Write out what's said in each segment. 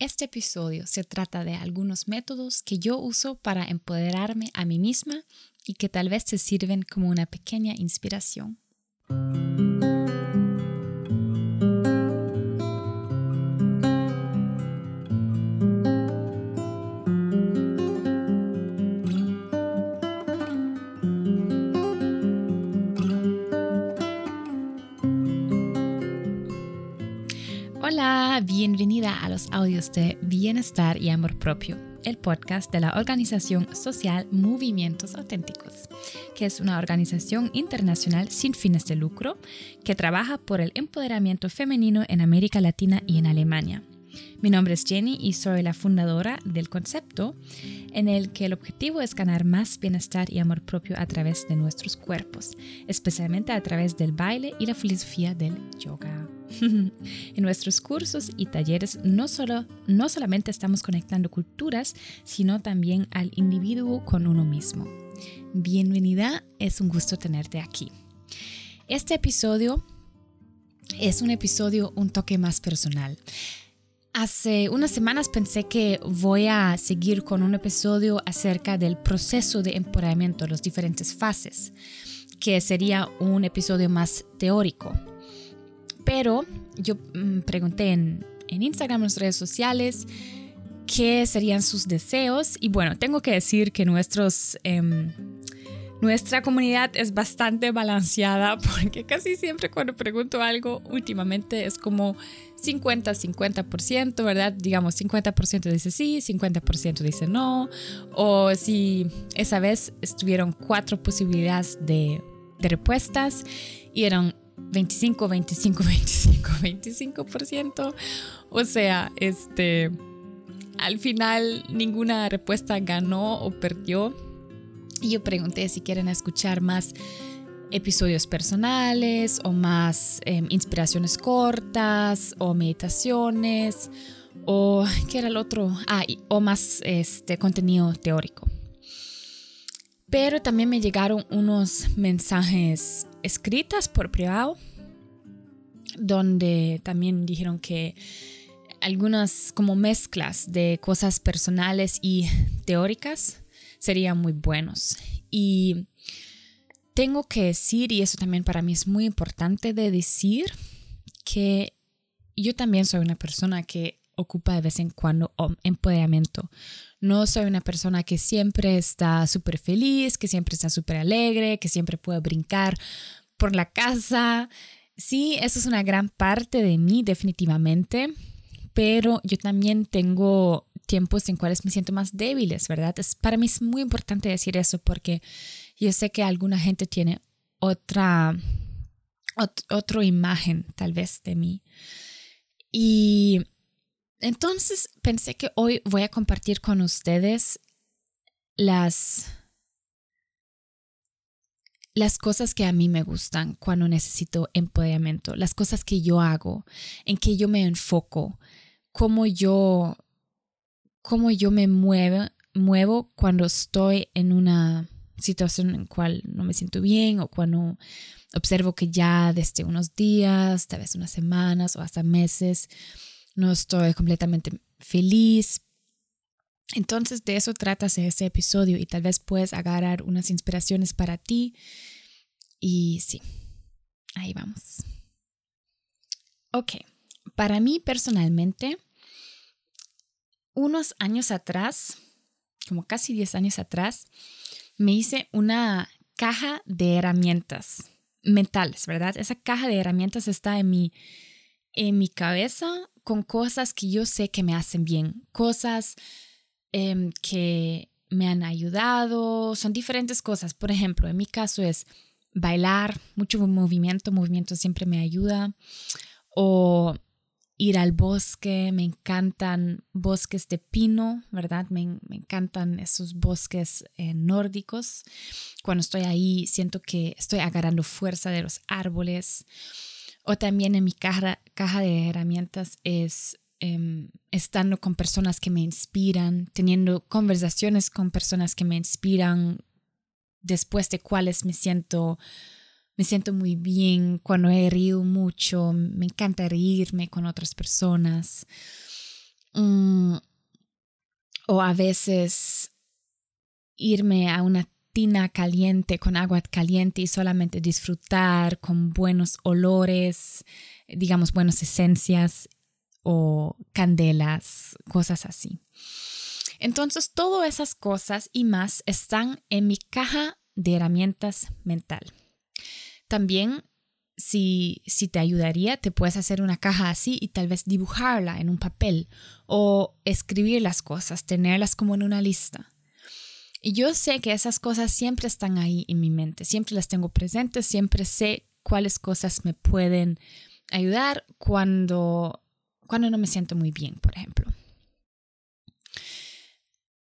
Este episodio se trata de algunos métodos que yo uso para empoderarme a mí misma y que tal vez te sirven como una pequeña inspiración. Audios de Bienestar y Amor Propio, el podcast de la organización social Movimientos Auténticos, que es una organización internacional sin fines de lucro que trabaja por el empoderamiento femenino en América Latina y en Alemania. Mi nombre es Jenny y soy la fundadora del concepto en el que el objetivo es ganar más bienestar y amor propio a través de nuestros cuerpos, especialmente a través del baile y la filosofía del yoga. en nuestros cursos y talleres no, solo, no solamente estamos conectando culturas, sino también al individuo con uno mismo. Bienvenida, es un gusto tenerte aquí. Este episodio es un episodio un toque más personal. Hace unas semanas pensé que voy a seguir con un episodio acerca del proceso de empoderamiento, las diferentes fases, que sería un episodio más teórico. Pero yo mm, pregunté en, Instagram, en las redes sociales, qué serían sus deseos. Y bueno, tengo que decir que nuestros, em, nuestra comunidad es bastante balanceada porque casi siempre cuando pregunto algo últimamente es como 50-50%, ¿verdad? Digamos, 50% dice sí, 50% dice no. O si esa vez estuvieron cuatro posibilidades de, de respuestas y eran 25, 25, 25, 25%. O sea, este, al final ninguna respuesta ganó o perdió. Y yo pregunté si quieren escuchar más episodios personales o más em, inspiraciones cortas o meditaciones o qué era el otro ah, o más este contenido teórico. Pero también me llegaron unos mensajes escritas por privado, donde también dijeron que algunas como mezclas de cosas personales y teóricas serían muy buenos. Y tengo que decir, y eso también para mí es muy importante de decir, que yo también soy una persona que ocupa de vez en cuando empoderamiento. No soy una persona que siempre está súper feliz, que siempre está súper alegre, que siempre puede brincar por la casa. Sí, eso es una gran parte de mí, definitivamente, pero yo también tengo tiempos en cuales me siento más débiles, ¿verdad? Es, para mí es muy importante decir eso porque yo sé que alguna gente tiene otra, imagen tal vez de mí. Y entonces pensé que hoy voy a compartir con ustedes las, las cosas que a mí me gustan cuando necesito empoderamiento, las cosas que yo hago, en que yo me enfoco, cómo yo, cómo yo me muevo, cuando estoy en una situación en cual no me siento bien o cuando observo que ya desde unos días, tal vez unas semanas o hasta meses, no estoy completamente feliz. Entonces de eso trata ese episodio y tal vez puedes agarrar unas inspiraciones para ti. Y sí, ahí vamos. Ok, para mí personalmente, unos años atrás, como casi 10 años atrás, me hice una caja de herramientas mentales, ¿verdad? Esa caja de herramientas está en mi, en mi cabeza con cosas que yo sé que me hacen bien, cosas em, que me han ayudado, son diferentes cosas. Por ejemplo, en mi caso es bailar, mucho movimiento, movimiento siempre me ayuda, o ir al bosque, me encantan bosques de pino, ¿verdad? Me, encantan esos bosques eh, nórdicos. Cuando estoy ahí siento que estoy agarrando fuerza de los árboles. O también en mi caja, de herramientas es em, estando con personas que me inspiran, teniendo conversaciones con personas que me inspiran, después de cuales me siento, me siento muy bien, cuando he reído mucho, me encanta reírme con otras personas. Mm, o a veces irme a una tina caliente con agua caliente y solamente disfrutar con buenos olores, digamos, buenas esencias o candelas, cosas así. Entonces, todas esas cosas y más están en mi caja de herramientas mental. También, si, si te ayudaría, te puedes hacer una caja así y tal vez dibujarla en un papel o escribir las cosas, tenerlas como en una lista. Y yo sé que esas cosas siempre están ahí en mi mente, siempre las tengo presentes, siempre sé cuáles cosas me pueden ayudar cuando, cuando no me siento muy bien, por ejemplo.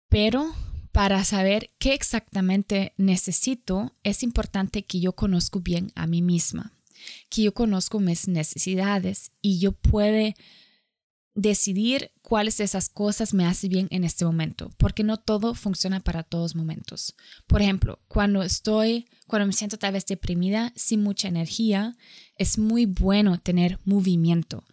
Pero para saber qué exactamente necesito, es importante que yo conozco bien a mí misma, que yo conozco mis necesidades y yo pueda decidir cuáles de esas cosas me hace bien en este momento, porque no todo funciona para todos momentos. Por ejemplo, cuando estoy, cuando me siento tal vez deprimida, sin mucha energía, es muy bueno tener movimiento,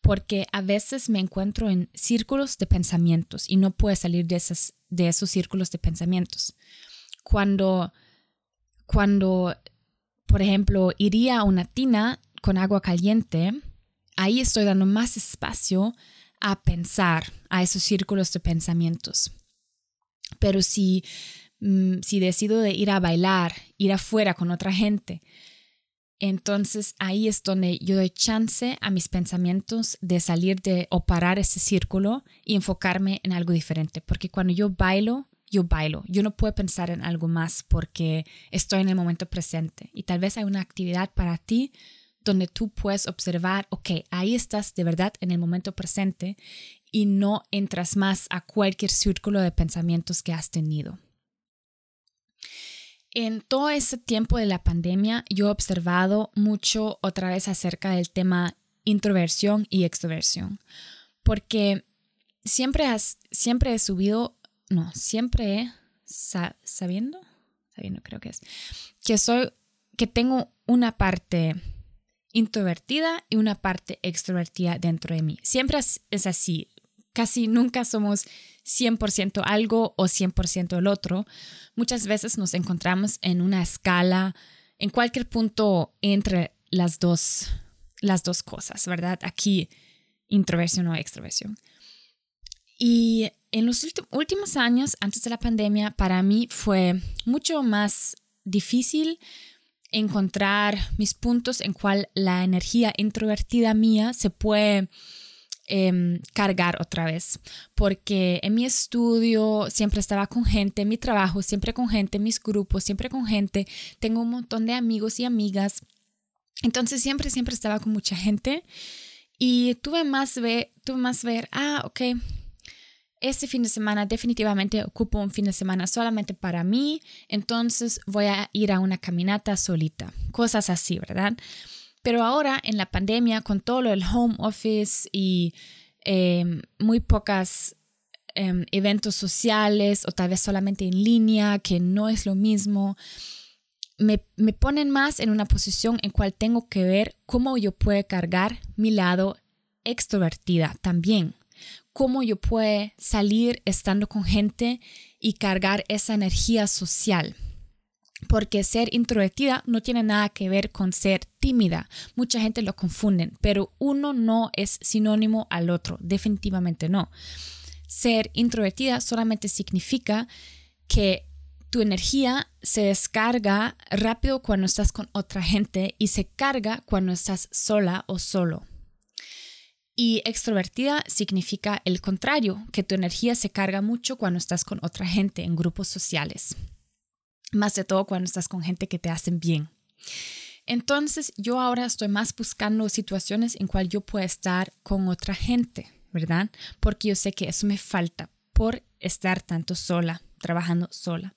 porque a veces me encuentro en círculos de pensamientos y no puedo salir de, esas, de esos círculos de pensamientos. Cuando, cuando, por ejemplo, iría a una tina con agua caliente, ahí estoy dando más espacio a pensar, a esos círculos de pensamientos. Pero si, mm, si decido de ir a bailar, ir afuera con otra gente, entonces ahí es donde yo doy chance a mis pensamientos de salir de o parar ese círculo y enfocarme en algo diferente. Porque cuando yo bailo, yo bailo. Yo no puedo pensar en algo más porque estoy en el momento presente. Y tal vez hay una actividad para ti donde tú puedes observar, ok, ahí estás de verdad en el momento presente y no entras más a cualquier círculo de pensamientos que has tenido. En todo ese tiempo de la pandemia, yo he observado mucho otra vez acerca del tema introversión y extroversión, porque siempre, has, siempre he subido, no, siempre he, sabiendo, sabiendo creo que es, que soy, que tengo una parte introvertida y una parte extrovertida dentro de mí. Siempre es así. Casi nunca somos 100% algo o 100% el otro. Muchas veces nos encontramos en una escala, en cualquier punto entre las dos, las dos cosas, ¿verdad? Aquí, introversión o extroversión. Y en los últimos años, antes de la pandemia, para mí fue mucho más difícil encontrar mis puntos en cual la energía introvertida mía se puede em, cargar otra vez, porque en mi estudio siempre estaba con gente, en mi trabajo siempre con gente, en mis grupos siempre con gente, tengo un montón de amigos y amigas, entonces siempre, siempre estaba con mucha gente. Y tuve más, ver, tuve más ver, ah, ok, este fin de semana definitivamente ocupo un fin de semana solamente para mí, entonces voy a ir a una caminata solita, cosas así, ¿verdad? Pero ahora en la pandemia, con todo lo del home office y em, muy pocas em, eventos sociales o tal vez solamente en línea, que no es lo mismo, me, me ponen más en una posición en cual tengo que ver cómo yo puedo cargar mi lado extrovertida también cómo yo puedo salir estando con gente y cargar esa energía social. Porque ser introvertida no tiene nada que ver con ser tímida. Mucha gente lo confunden, pero uno no es sinónimo al otro, definitivamente no. Ser introvertida solamente significa que tu energía se descarga rápido cuando estás con otra gente y se carga cuando estás sola o solo. Y extrovertida significa el contrario, que tu energía se carga mucho cuando estás con otra gente en grupos sociales. Más de todo cuando estás con gente que te hacen bien. Entonces yo ahora estoy más buscando situaciones en cual yo pueda estar con otra gente, ¿verdad? Porque yo sé que eso me falta por estar tanto sola, trabajando sola.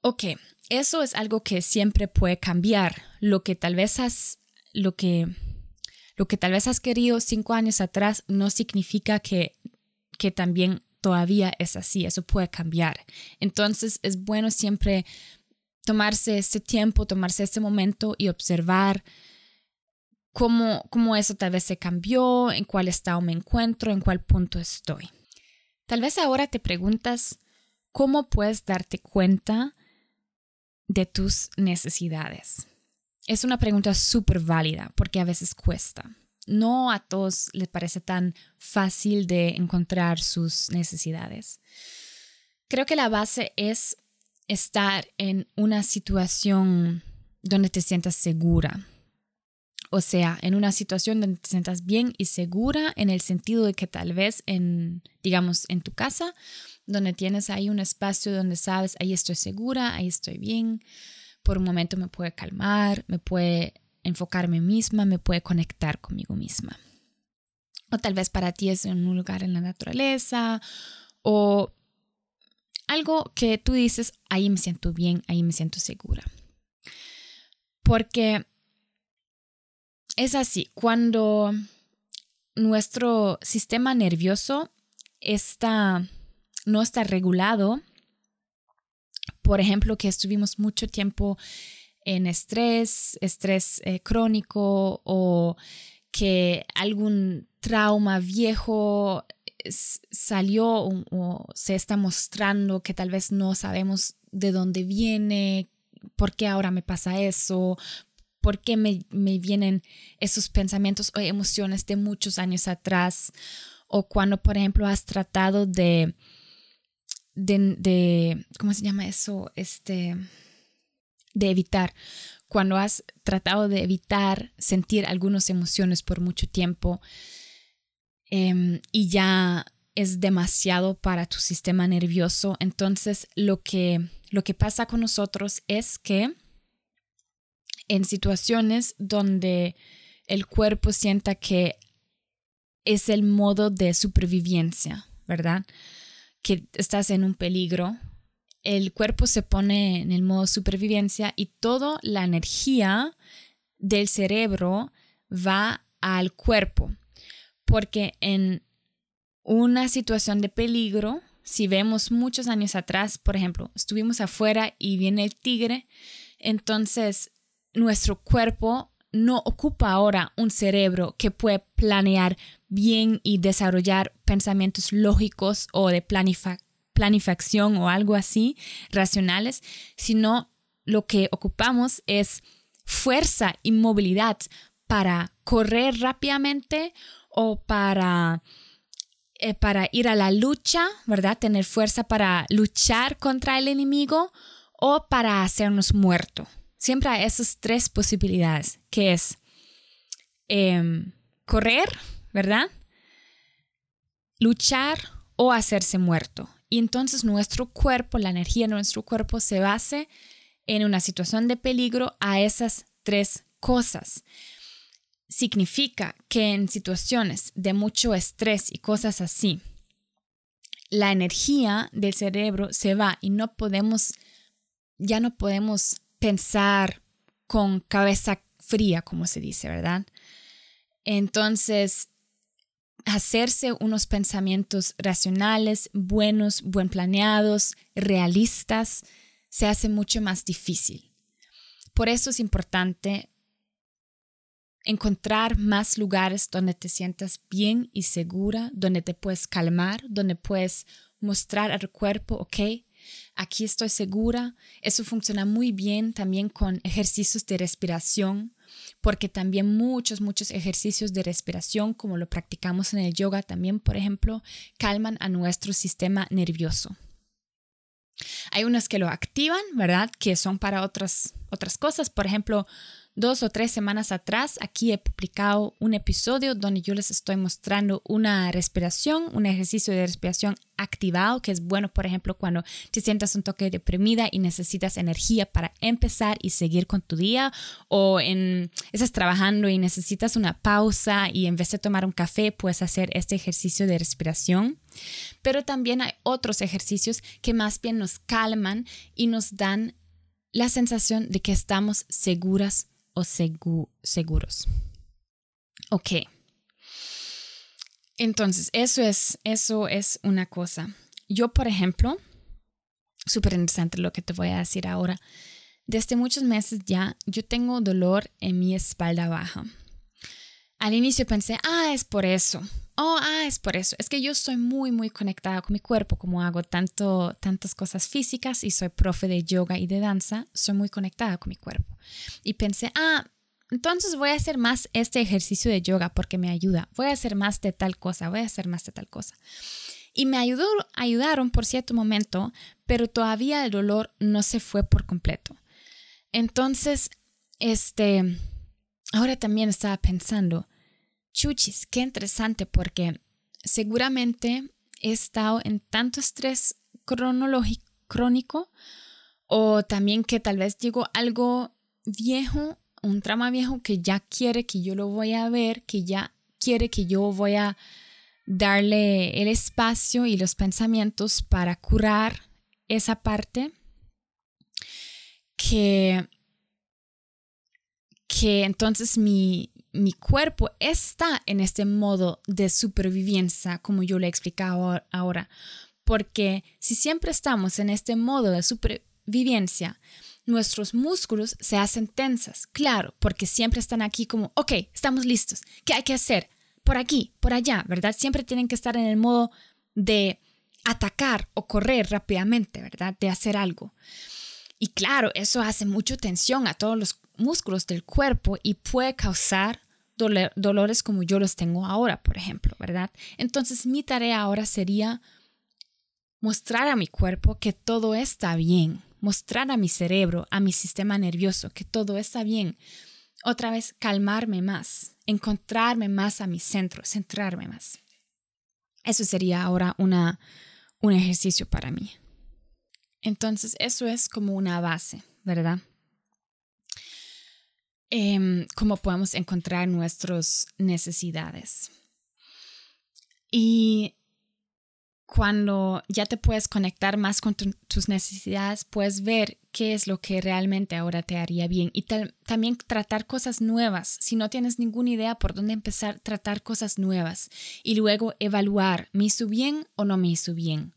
Ok, eso es algo que siempre puede cambiar. Lo que tal vez has, lo que lo que tal vez has querido cinco años atrás no significa que, que también todavía es así, eso puede cambiar. Entonces es bueno siempre tomarse este tiempo, tomarse este momento y observar cómo, cómo eso tal vez se cambió, en cuál estado me encuentro, en cuál punto estoy. Tal vez ahora te preguntas cómo puedes darte cuenta de tus necesidades. Es una pregunta súper válida porque a veces cuesta. No a todos les parece tan fácil de encontrar sus necesidades. Creo que la base es estar en una situación donde te sientas segura. O sea, en una situación donde te sientas bien y segura en el sentido de que tal vez en, digamos, en tu casa, donde tienes ahí un espacio donde sabes, ahí estoy segura, ahí estoy bien, por un momento me puede calmar, me puede enfocarme misma, me puede conectar conmigo misma. O tal vez para ti es en un lugar en la naturaleza o algo que tú dices, ahí me siento bien, ahí me siento segura. Porque es así, cuando nuestro sistema nervioso está, no está regulado, por ejemplo, que estuvimos mucho tiempo en estrés, estrés eh, crónico o que algún trauma viejo salió o, se está mostrando que tal vez no sabemos de dónde viene, por qué ahora me pasa eso, por qué me, vienen esos pensamientos o emociones de muchos años atrás, o cuando, por ejemplo, has tratado de, de, de ¿cómo se llama eso? Este, de evitar, cuando has tratado de evitar sentir algunas emociones por mucho tiempo em, y ya es demasiado para tu sistema nervioso, entonces lo que, lo que pasa con nosotros es que en situaciones donde el cuerpo sienta que es el modo de supervivencia, ¿verdad? Que estás en un peligro, el cuerpo se pone en el modo supervivencia y toda la energía del cerebro va al cuerpo. Porque en una situación de peligro, si vemos muchos años atrás, por ejemplo, estuvimos afuera y viene el tigre, entonces nuestro cuerpo no ocupa ahora un cerebro que puede planear bien y desarrollar pensamientos lógicos o de planificación o algo así, racionales, sino lo que ocupamos es fuerza y movilidad para correr rápidamente o para, eh, para ir a la lucha, ¿verdad? Tener fuerza para luchar contra el enemigo o para hacernos muertos. Siempre hay esas tres posibilidades, que es em, correr, ¿verdad? Luchar o hacerse muerto. Y entonces nuestro cuerpo, la energía de nuestro cuerpo se base en una situación de peligro a esas tres cosas. Significa que en situaciones de mucho estrés y cosas así, la energía del cerebro se va y no podemos, ya no podemos pensar con cabeza fría, como se dice, ¿verdad? Entonces, hacerse unos pensamientos racionales, buenos, buen planeados, realistas, se hace mucho más difícil. Por eso es importante encontrar más lugares donde te sientas bien y segura, donde te puedes calmar, donde puedes mostrar al cuerpo, ok, aquí estoy segura. Eso funciona muy bien también con ejercicios de respiración, porque también muchos, muchos ejercicios de respiración, como lo practicamos en el yoga también, por ejemplo, calman a nuestro sistema nervioso. Hay unos que lo activan, ¿verdad? Que son para otras, otras cosas. Por ejemplo, dos o tres semanas atrás, aquí he publicado un episodio donde yo les estoy mostrando una respiración, un ejercicio de respiración activado, que es bueno, por ejemplo, cuando te sientas un toque deprimida y necesitas energía para empezar y seguir con tu día, o en, estás trabajando y necesitas una pausa y en vez de tomar un café, puedes hacer este ejercicio de respiración. Pero también hay otros ejercicios que más bien nos calman y nos dan la sensación de que estamos seguras o seguros. Ok. Entonces, eso es, eso es una cosa. Yo, por ejemplo, súper interesante lo que te voy a decir ahora. Desde muchos meses ya, yo tengo dolor en mi espalda baja. Al inicio pensé, ah, es por eso, oh, ah, es por eso. Es que yo estoy muy, muy conectada con mi cuerpo, como hago tanto, tantas cosas físicas y soy profe de yoga y de danza, soy muy conectada con mi cuerpo. Y pensé, ah, entonces voy a hacer más este ejercicio de yoga porque me ayuda. Voy a hacer más de tal cosa, voy a hacer más de tal cosa. Y me ayudó, ayudaron por cierto momento, pero todavía el dolor no se fue por completo. Entonces, este, ahora también estaba pensando, chuchis, qué interesante porque seguramente he estado en tanto estrés crónico o también que tal vez llegó algo viejo un trama viejo que ya quiere que yo lo voy a ver, que ya quiere que yo voy a darle el espacio y los pensamientos para curar esa parte que, que entonces mi, mi cuerpo está en este modo de supervivencia, como yo le he explicado ahora. Porque si siempre estamos en este modo de supervivencia, nuestros músculos se hacen tensas, claro, porque siempre están aquí como, ok, estamos listos, ¿qué hay que hacer? Por aquí, por allá, ¿verdad? Siempre tienen que estar en el modo de atacar o correr rápidamente, ¿verdad? De hacer algo. Y claro, eso hace mucha tensión a todos los músculos del cuerpo y puede causar dolores como yo los tengo ahora, por ejemplo, ¿verdad? Entonces mi tarea ahora sería mostrar a mi cuerpo que todo está bien, mostrar a mi cerebro, a mi sistema nervioso que todo está bien. Otra vez, calmarme más, encontrarme más a mi centro, centrarme más. Eso sería ahora una, un ejercicio para mí. Entonces, eso es como una base, ¿verdad? Eh, cómo podemos encontrar nuestras necesidades. Y cuando ya te puedes conectar más con tus necesidades, puedes ver qué es lo que realmente ahora te haría bien y también tratar cosas nuevas. Si no tienes ninguna idea por dónde empezar, tratar cosas nuevas y luego evaluar, ¿me hizo bien o no me hizo bien?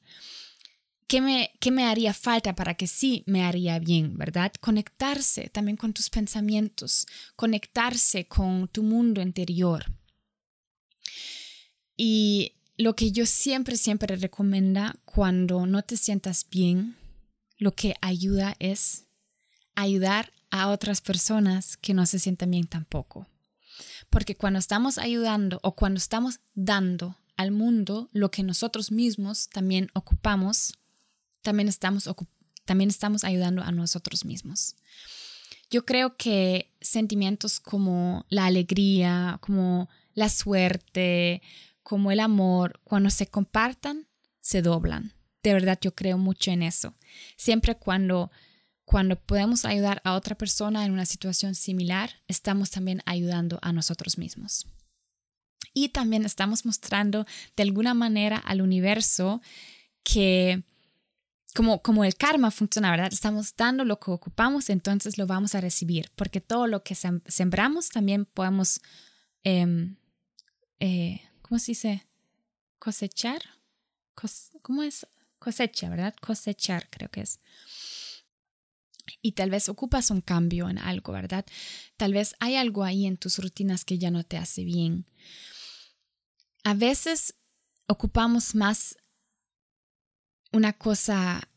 ¿Qué me, ¿Qué me haría falta para que sí me haría bien, verdad? Conectarse también con tus pensamientos, conectarse con tu mundo interior. Y lo que yo siempre, siempre recomiendo cuando no te sientas bien, lo que ayuda es ayudar a otras personas que no se sientan bien tampoco. Porque cuando estamos ayudando o cuando estamos dando al mundo lo que nosotros mismos también ocupamos, también estamos, también estamos ayudando a nosotros mismos. Yo creo que sentimientos como la alegría, como la suerte, como el amor, cuando se compartan, se doblan. De verdad, yo creo mucho en eso. Siempre cuando, cuando podemos ayudar a otra persona en una situación similar, estamos también ayudando a nosotros mismos. Y también estamos mostrando de alguna manera al universo que como, como el karma funciona, ¿verdad? Estamos dando lo que ocupamos, entonces lo vamos a recibir, porque todo lo que sembramos también podemos em, eh, ¿cómo se dice? Cosechar. ¿Cómo es? Cosecha, ¿verdad? Cosechar, creo que es. Y tal vez ocupas un cambio en algo, ¿verdad? Tal vez hay algo ahí en tus rutinas que ya no te hace bien. A veces ocupamos más una cosa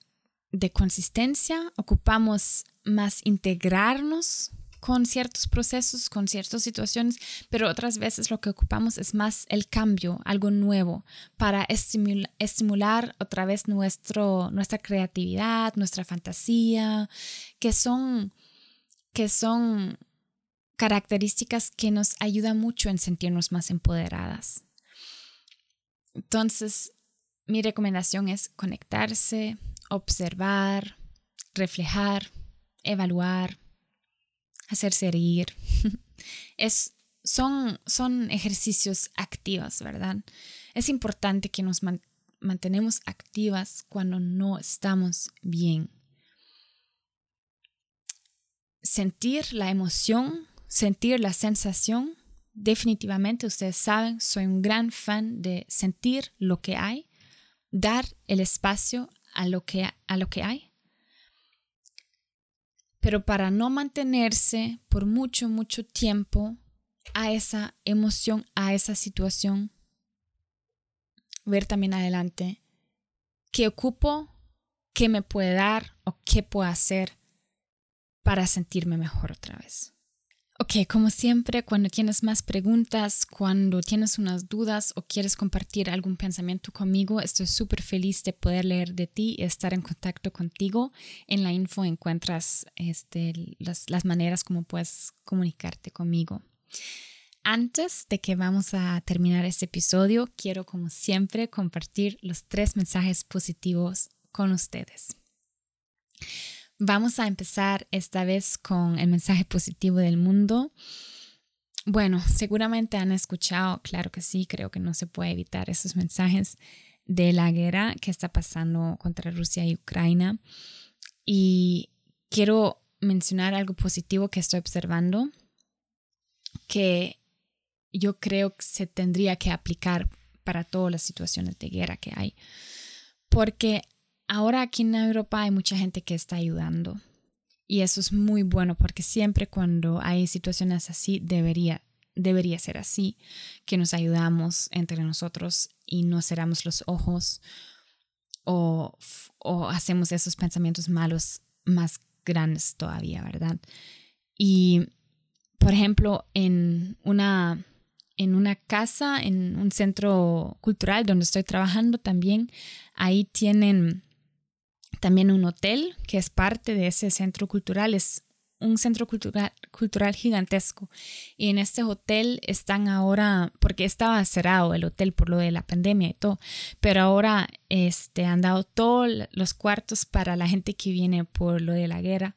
de consistencia, ocupamos más integrarnos con ciertos procesos, con ciertas situaciones, pero otras veces lo que ocupamos es más el cambio, algo nuevo, para estimular, otra vez nuestro, nuestra creatividad, nuestra fantasía, que son, que son características que nos ayudan mucho en sentirnos más empoderadas. Entonces, mi recomendación es conectarse, observar, reflejar, evaluar, hacerse reír. es, son, son ejercicios activos, ¿verdad? Es importante que nos mantenemos activas cuando no estamos bien. Sentir la emoción, sentir la sensación, definitivamente ustedes saben, soy un gran fan de sentir lo que hay, dar el espacio a lo que, a lo que hay pero para no mantenerse por mucho, mucho tiempo a esa emoción, a esa situación, ver también adelante qué ocupo, qué me puede dar o qué puedo hacer para sentirme mejor otra vez. Ok, como siempre, cuando tienes más preguntas, cuando tienes unas dudas o quieres compartir algún pensamiento conmigo, estoy súper feliz de poder leer de ti y estar en contacto contigo. En la info encuentras este, las, las maneras como puedes comunicarte conmigo. Antes de que vamos a terminar este episodio, quiero como siempre compartir los tres mensajes positivos con ustedes. Vamos a empezar esta vez con el mensaje positivo del mundo. Bueno, seguramente han escuchado, claro que sí, creo que no se puede evitar esos mensajes de la guerra que está pasando contra Rusia y Ucrania. Y quiero mencionar algo positivo que estoy observando, que yo creo que se tendría que aplicar para todas las situaciones de guerra que hay. Porque ahora aquí en Europa hay mucha gente que está ayudando y eso es muy bueno porque siempre cuando hay situaciones así debería debería ser así, que nos ayudamos entre nosotros y no cerramos los ojos o, o hacemos esos pensamientos malos más grandes todavía, ¿verdad? Y, por ejemplo, en una, en una casa, en un centro cultural donde estoy trabajando también, ahí tienen también un hotel que es parte de ese centro cultural, es un centro cultural, cultural gigantesco. Y en este hotel están ahora, porque estaba cerrado el hotel por lo de la pandemia y todo, pero ahora este, han dado todos los cuartos para la gente que viene por lo de la guerra.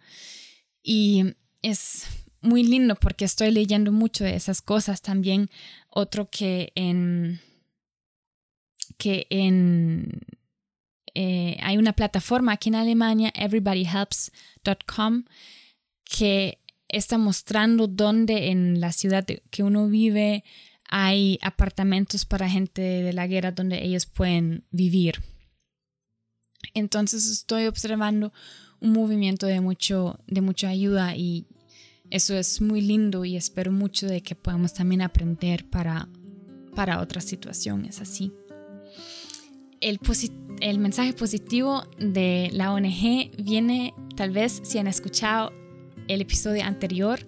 Y es muy lindo porque estoy leyendo mucho de esas cosas también. Otro que en que en eh, hay una plataforma aquí en Alemania, everybodyhelps.com, que está mostrando dónde en la ciudad que uno vive hay apartamentos para gente de la guerra donde ellos pueden vivir. Entonces estoy observando un movimiento de, mucho, de mucha ayuda y eso es muy lindo y espero mucho de que podamos también aprender para, para otras situaciones así el, mensaje positivo de la ONG viene, tal vez si han escuchado el episodio anterior,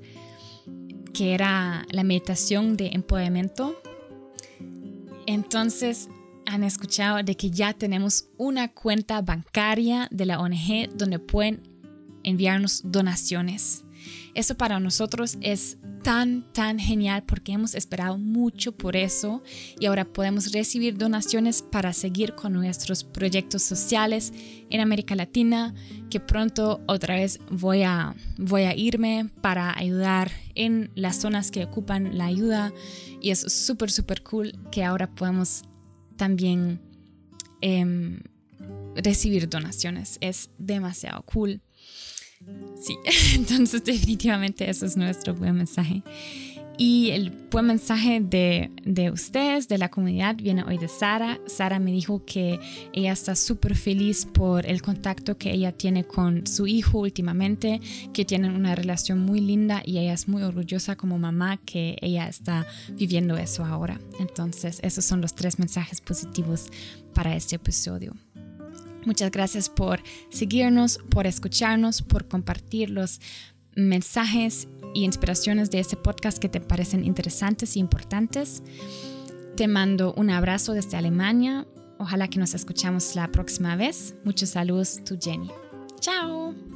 que era la meditación de empoderamiento. Entonces han escuchado de que ya tenemos una cuenta bancaria de la ONG donde pueden enviarnos donaciones. Eso para nosotros es tan, tan genial porque hemos esperado mucho por eso y ahora podemos recibir donaciones para seguir con nuestros proyectos sociales en América Latina, que pronto otra vez voy a, voy a irme para ayudar en las zonas que ocupan la ayuda y es súper, súper cool que ahora podemos también em, recibir donaciones. Es demasiado cool. Sí, entonces definitivamente eso es nuestro buen mensaje. Y el buen mensaje de, de, ustedes, de la comunidad, viene hoy de Sara. Sara me dijo que ella está súper feliz por el contacto que ella tiene con su hijo últimamente, que tienen una relación muy linda y ella es muy orgullosa como mamá que ella está viviendo eso ahora. Entonces, esos son los tres mensajes positivos para este episodio. Muchas gracias por seguirnos, por escucharnos, por compartir los mensajes y inspiraciones de este podcast que te parecen interesantes e importantes. Te mando un abrazo desde Alemania. Ojalá que nos escuchamos la próxima vez. Muchos saludos, tu Jenny. Chao.